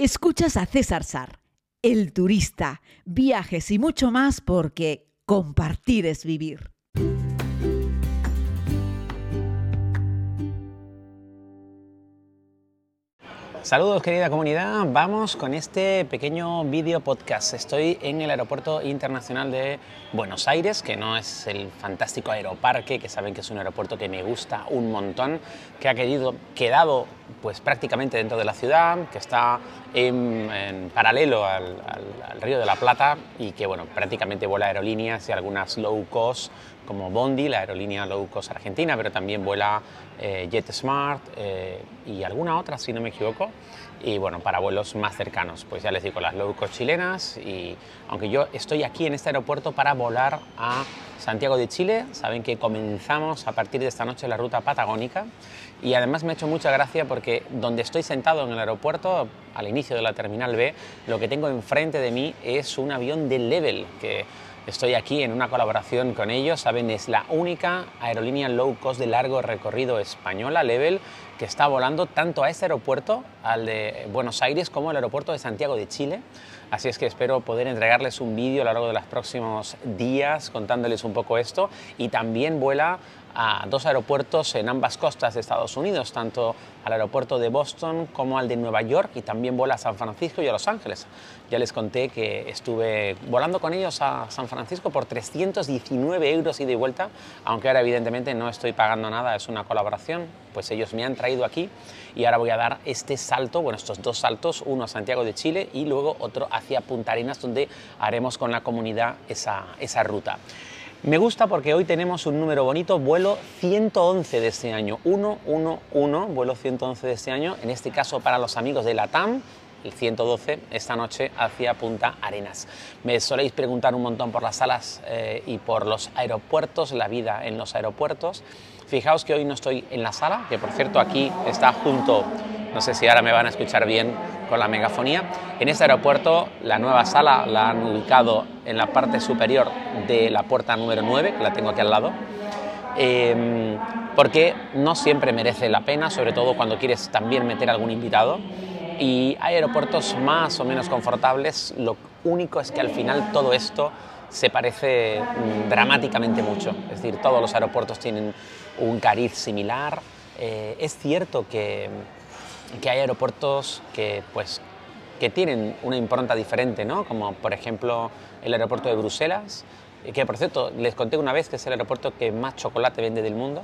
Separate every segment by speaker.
Speaker 1: Escuchas a César Sar, el turista, viajes y mucho más porque compartir es vivir.
Speaker 2: Saludos querida comunidad, vamos con este pequeño vídeo podcast. Estoy en el Aeropuerto Internacional de Buenos Aires, que no es el fantástico aeroparque, que saben que es un aeropuerto que me gusta un montón, que ha querido, quedado pues prácticamente dentro de la ciudad, que está en, paralelo al, Río de la Plata y que bueno, prácticamente vuela aerolíneas y algunas low cost como Bondi, la aerolínea low cost argentina, pero también vuela eh, JetSmart eh, y alguna otra, si no me equivoco. Y bueno, para vuelos más cercanos, pues ya les digo, las low cost chilenas. Y aunque yo estoy aquí en este aeropuerto para volar a Santiago de Chile, saben que comenzamos a partir de esta noche la ruta patagónica. Y además me ha hecho mucha gracia porque donde estoy sentado en el aeropuerto, al inicio de la terminal B, lo que tengo enfrente de mí es un avión de Level que Estoy aquí en una colaboración con ellos, saben, es la única aerolínea low cost de largo recorrido española, Level, que está volando tanto a este aeropuerto, al de Buenos Aires, como al aeropuerto de Santiago de Chile. Así es que espero poder entregarles un vídeo a lo largo de los próximos días contándoles un poco esto y también vuela a dos aeropuertos en ambas costas de Estados Unidos, tanto al aeropuerto de Boston como al de Nueva York y también vuela a San Francisco y a Los Ángeles. Ya les conté que estuve volando con ellos a San Francisco por 319 euros y de vuelta, aunque ahora evidentemente no estoy pagando nada, es una colaboración, pues ellos me han traído aquí y ahora voy a dar este salto, bueno, estos dos saltos, uno a Santiago de Chile y luego otro hacia Punta Arenas, donde haremos con la comunidad esa, esa ruta. Me gusta porque hoy tenemos un número bonito, vuelo 111 de este año, 111, vuelo 111 de este año, en este caso para los amigos de la TAM, el 112, esta noche hacia Punta Arenas. Me soléis preguntar un montón por las salas eh, y por los aeropuertos, la vida en los aeropuertos. Fijaos que hoy no estoy en la sala, que por cierto aquí está junto, no sé si ahora me van a escuchar bien con la megafonía. En este aeropuerto la nueva sala la han ubicado en la parte superior de la puerta número 9, que la tengo aquí al lado. Em, porque no siempre merece la pena, sobre todo cuando quieres también meter algún invitado. Y hay aeropuertos más o menos confortables, lo único es que al final todo esto se parece mm, dramáticamente mucho. Es decir, todos los aeropuertos tienen un cariz similar. Eh, es cierto que, que, hay aeropuertos que, pues, que tienen una impronta diferente, ¿no? como por ejemplo el aeropuerto de Bruselas, que por cierto les conté una vez que es el aeropuerto que más chocolate vende del mundo,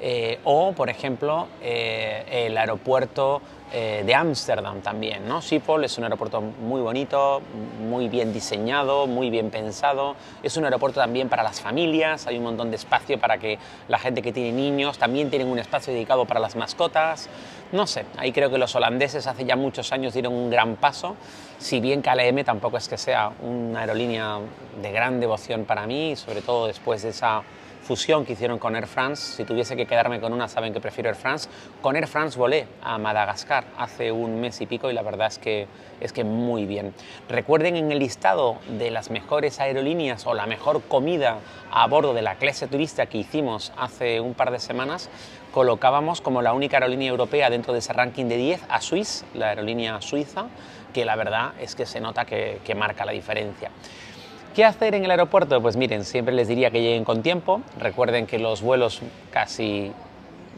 Speaker 2: eh, o por ejemplo eh, el aeropuerto eh, de Ámsterdam también. ¿no? Schiphol es un aeropuerto muy bonito, muy bien diseñado, muy bien pensado. Es un aeropuerto también para las familias, hay un montón de espacio para que la gente que tiene niños también tienen un espacio dedicado para las mascotas. No sé, ahí creo que los holandeses hace ya muchos años dieron un gran paso, si bien KLM tampoco es que sea una aerolínea de gran devoción para mí, sobre todo después de esa fusión que hicieron con Air France. Si tuviese que quedarme con una, saben que prefiero Air France. Con Air France volé a Madagascar hace un mes y pico y la verdad es que, es que muy bien. Recuerden en el listado de las mejores aerolíneas o la mejor comida a bordo de la clase turista que hicimos hace un par de semanas, colocábamos como la única aerolínea europea dentro de ese ranking de 10 a Swiss, la aerolínea suiza, que la verdad es que se nota que, que marca la diferencia. ¿Qué hacer en el aeropuerto? Pues miren, siempre les diría que lleguen con tiempo. Recuerden que los vuelos casi,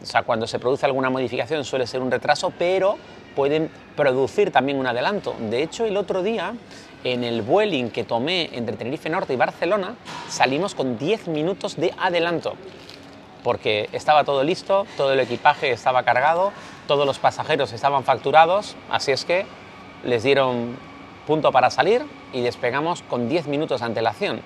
Speaker 2: o sea, cuando se produce alguna modificación suele ser un retraso, pero pueden producir también un adelanto. De hecho, el otro día, en el Vueling que tomé entre Tenerife Norte y Barcelona, salimos con 10 minutos de adelanto, porque estaba todo listo, todo el equipaje estaba cargado, todos los pasajeros estaban facturados, así es que les dieron punto para salir y despegamos con 10 minutos de antelación.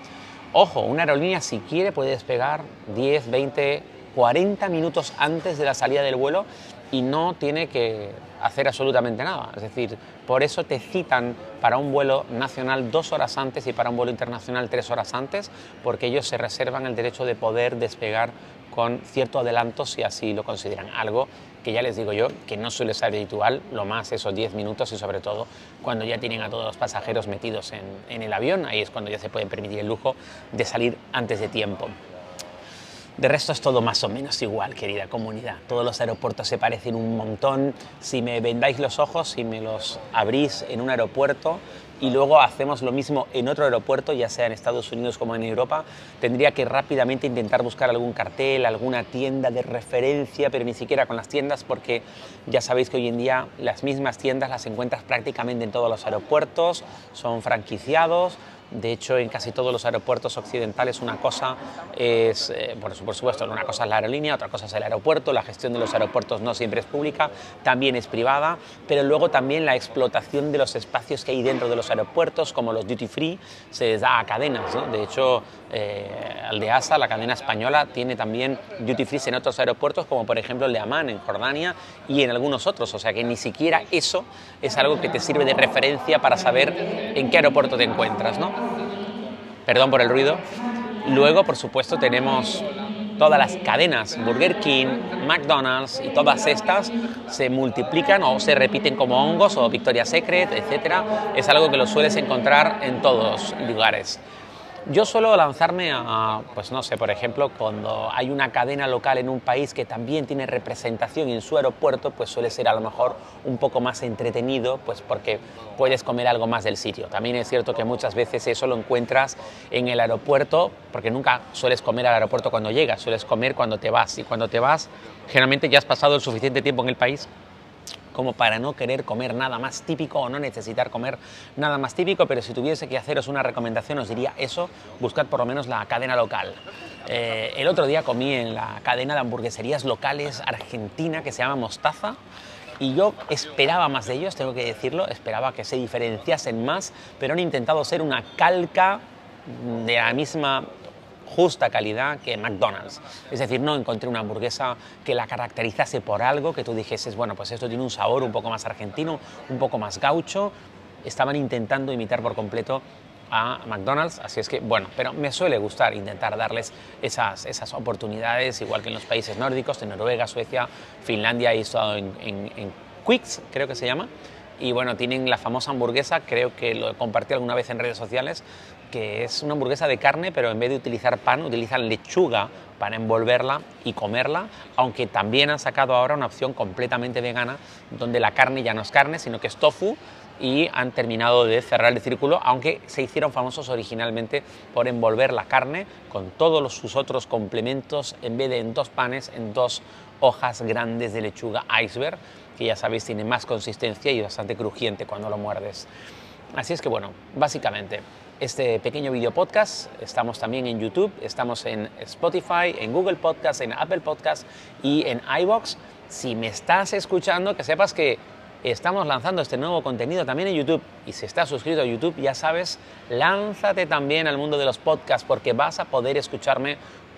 Speaker 2: Ojo, una aerolínea si quiere puede despegar 10, 20, 40 minutos antes de la salida del vuelo y no tiene que hacer absolutamente nada. Es decir, por eso te citan para un vuelo nacional dos horas antes y para un vuelo internacional tres horas antes, porque ellos se reservan el derecho de poder despegar con cierto adelanto si así lo consideran. Algo que ya les digo yo que no suele ser habitual, lo más esos 10 minutos y sobre todo cuando ya tienen a todos los pasajeros metidos en, el avión, ahí es cuando ya se pueden permitir el lujo de salir antes de tiempo. De resto es todo más o menos igual, querida comunidad. Todos los aeropuertos se parecen un montón. Si me vendáis los ojos, si me los abrís en un aeropuerto y luego hacemos lo mismo en otro aeropuerto, ya sea en Estados Unidos como en Europa, tendría que rápidamente intentar buscar algún cartel, alguna tienda de referencia, pero ni siquiera con las tiendas porque ya sabéis que hoy en día las mismas tiendas las encuentras prácticamente en todos los aeropuertos, son franquiciados de hecho, en casi todos los aeropuertos occidentales una cosa es, eh, por supuesto, una cosa es la aerolínea, otra cosa es el aeropuerto, la gestión de los aeropuertos no siempre es pública, también es privada, pero luego también la explotación de los espacios que hay dentro de los aeropuertos, como los duty free, se les da a cadenas. De hecho, eh, Aldeasa, la cadena española, tiene también duty free en otros aeropuertos, como por ejemplo el de Amán en Jordania y en algunos otros, o sea que ni siquiera eso es algo que te sirve de referencia para saber en qué aeropuerto te encuentras. ¿no? Perdón por el ruido. Luego, por supuesto, tenemos todas las cadenas, Burger King, McDonald's y todas estas se multiplican o se repiten como hongos o Victoria's Secret, etc. Es algo que lo sueles encontrar en todos lugares. Yo suelo lanzarme a, pues no sé, por ejemplo, cuando hay una cadena local en un país que también tiene representación en su aeropuerto, pues suele ser a lo mejor un poco más entretenido, pues porque puedes comer algo más del sitio. También es cierto que muchas veces eso lo encuentras en el aeropuerto, porque nunca sueles comer al aeropuerto cuando llegas, sueles comer cuando te vas. Y cuando te vas, generalmente ya has pasado el suficiente tiempo en el país como para no querer comer nada más típico o no necesitar comer nada más típico, pero si tuviese que haceros una recomendación os diría eso, buscad por lo menos la cadena local. Eh, el otro día comí en la cadena de hamburgueserías locales argentina que se llama Mostaza y yo esperaba más de ellos, tengo que decirlo, esperaba que se diferenciasen más, pero han intentado ser una calca de la misma justa calidad que McDonald's. Es decir, no encontré una hamburguesa que la caracterizase por algo, que tú dijeses, bueno, pues esto tiene un sabor un poco más argentino, un poco más gaucho. Estaban intentando imitar por completo a McDonald's, así es que bueno, pero me suele gustar intentar darles esas, esas oportunidades, igual que en los países nórdicos, en Noruega, Suecia, Finlandia, he estado en, en, en Quicks, creo que se llama, y bueno, tienen la famosa hamburguesa, creo que lo compartí alguna vez en redes sociales, que es una hamburguesa de carne, pero en vez de utilizar pan, utilizan lechuga para envolverla y comerla, aunque también han sacado ahora una opción completamente vegana, donde la carne ya no es carne, sino que es tofu, y han terminado de cerrar el círculo, aunque se hicieron famosos originalmente por envolver la carne con todos sus otros complementos, en vez de en dos panes, en dos hojas grandes de lechuga iceberg, que ya sabéis tiene más consistencia y bastante crujiente cuando lo muerdes. Así es que bueno, básicamente este pequeño video podcast. Estamos también en YouTube, estamos en Spotify, en Google Podcast, en Apple Podcast y en iBox. Si me estás escuchando, que sepas que estamos lanzando este nuevo contenido también en YouTube. Y si estás suscrito a YouTube, ya sabes, lánzate también al mundo de los podcasts porque vas a poder escucharme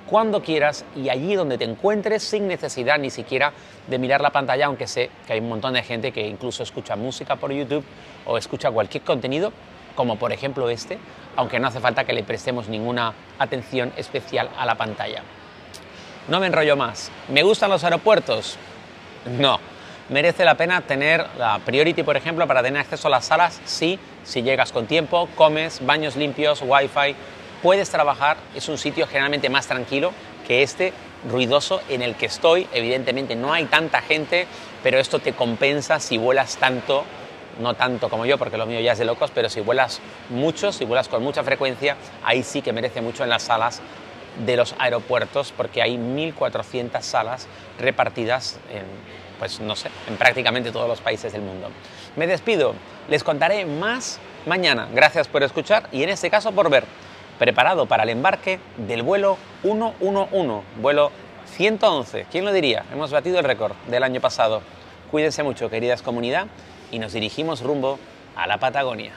Speaker 2: cuando quieras y allí donde te encuentres sin necesidad ni siquiera de mirar la pantalla, aunque sé que hay un montón de gente que incluso escucha música por YouTube o escucha cualquier contenido como por ejemplo este, aunque no hace falta que le prestemos ninguna atención especial a la pantalla. No me enrollo más. ¿Me gustan los aeropuertos? No. ¿Merece la pena tener la Priority, por ejemplo, para tener acceso a las salas? Sí, si llegas con tiempo, comes, baños limpios, wifi, puedes trabajar, es un sitio generalmente más tranquilo que este ruidoso en el que estoy. Evidentemente no hay tanta gente, pero esto te compensa si vuelas tanto no tanto como yo, porque lo mío ya es de locos, pero si vuelas mucho, si vuelas con mucha frecuencia, ahí sí que merece mucho en las salas de los aeropuertos, porque hay 1.400 salas repartidas en, pues no sé, en prácticamente todos los países del mundo. Me despido, les contaré más mañana. Gracias por escuchar y en este caso por ver. Preparado para el embarque del vuelo 111, vuelo 111. ¿Quién lo diría? Hemos batido el récord del año pasado. Cuídense mucho, queridas comunidad y nos dirigimos rumbo a la Patagonia.